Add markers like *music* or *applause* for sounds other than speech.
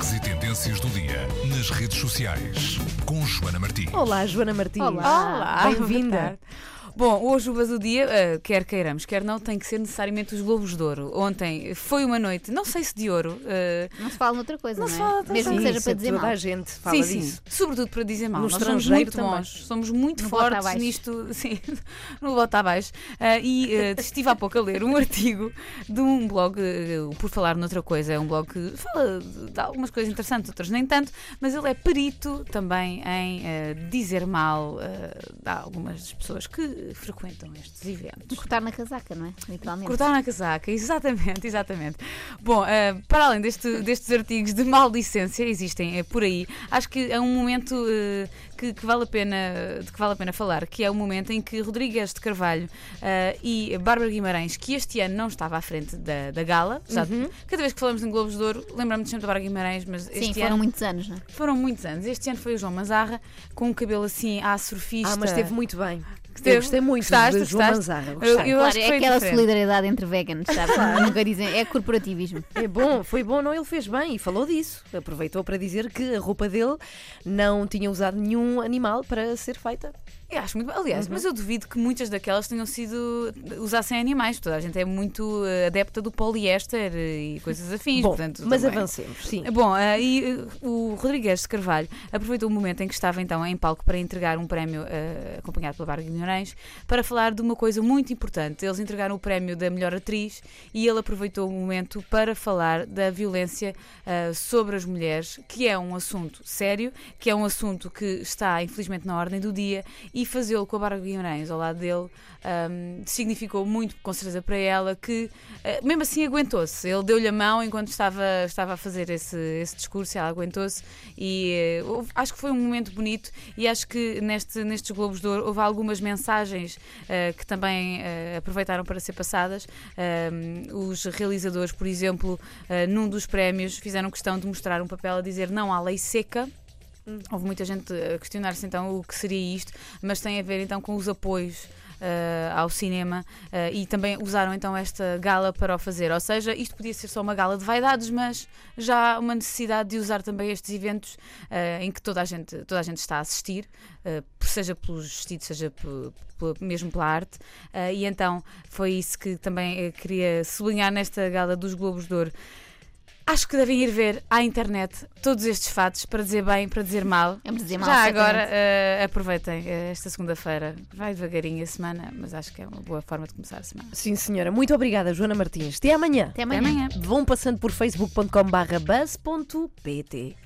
Destaques e tendências do dia nas redes sociais com Joana Martins. Olá, Joana Martins. Olá, Bem-vinda. Bom, hoje o Buzz do Dia, eh, quer queiramos, quer não, tem que ser necessariamente os Globos de Ouro. Ontem foi uma noite, não sei se de ouro, eh, Não se fala noutra coisa, Não não, se é? fala noutra Mesmo que seja para dizer toda mal. a gente fala sim, disso. sim, sobretudo para dizer mal. No Nós somos estrangeiro muito também. bons, somos muito No fortes nisto, *laughs* sim, no voto abaixo. Ah, e eh, estive há pouco a ler um *laughs* artigo de um blog, por falar noutra coisa, é um blog que fala de de algumas coisas interessantes, outras nem tanto, mas ele é perito também em dizer mal de algumas pessoas que frequentam estes eventos. Cortar na casaca, não é? Literalmente. Cortar na casaca, *laughs* exatamente, exatamente. Bom, eh, para além deste- destes artigos de maldicência, existem eh, por aí, acho que é um momento eh, que, que vale a pena, de que vale a pena falar, que é o momento em que Rodrigues de Carvalho e Bárbara Guimarães, que este ano não estava à frente da, da gala, já cada vez que falamos em Globos de Ouro, lembramos sempre da Bárbara Guimarães, mas Sim, este foram ano muitos anos, não é? foram muitos anos. Este ano foi o João Mazarra, com o cabelo assim à surfista. Ah, mas esteve muito bem. Eu gostei muito Gostaste? de João? Manzarra. Eu- eu claro, acho que é aquela diferente. solidariedade entre veganos, sabe? *laughs* Nunca dizem, é corporativismo. É bom, foi bom, não? Ele fez bem e falou disso. Aproveitou para dizer que a roupa dele não tinha usado nenhum animal para ser feita. Eu acho muito bem. Aliás, Uhum. mas eu duvido que muitas daquelas tenham sido. usassem animais. Toda a gente é muito eh, adepta do poliéster eh, e coisas afins. Bom, portanto, mas também- avancemos, sim. Bom, eh, e eh, o Rodrigues de Carvalho aproveitou o momento em que estava então em palco para entregar um prémio eh, acompanhado pela Bárbara Guimarães para falar de uma coisa muito importante. Eles entregaram o prémio da melhor atriz e ele aproveitou o momento para falar da violência eh, sobre as mulheres, que é um assunto sério, que é um assunto que está infelizmente na ordem do dia e fazê-lo com a Bárbara Guimarães ao lado dele ahm, significou muito, com certeza, para ela que eh, mesmo assim aguentou-se. Ele deu-lhe a mão enquanto estava, estava a fazer esse, esse discurso, ela aguentou-se e eh, houve- acho que foi um momento bonito e acho que neste, nestes Globos de Ouro houve algumas mensagens eh, que também eh, aproveitaram para ser passadas. Ahm, os realizadores, por exemplo, eh, num dos prémios fizeram questão de mostrar um papel a dizer não à lei seca. Houve muita gente a questionar-se então o que seria isto, mas tem a ver então com os apoios eh, ao cinema eh, e também usaram então esta gala para o fazer. Ou seja, isto podia ser só uma gala de vaidades, mas já há uma necessidade de usar também estes eventos eh, em que toda a gente, toda a gente está a assistir, seja pelos vestidos, seja mesmo pela arte. Eh, e então foi isso que também eh, queria sublinhar nesta gala dos Globos de Ouro. Acho que devem ir ver à internet todos estes fatos para dizer bem, para dizer mal. Vamos dizer mal, Já certamente. agora eh, aproveitem eh, esta segunda-feira. Vai devagarinho a semana, mas acho que é uma boa forma de começar a semana. Sim, senhora. Muito obrigada, Joana Martins. Até amanhã. Até Até amanhã. amanhã. Vão passando por facebook.com/buzz.pt.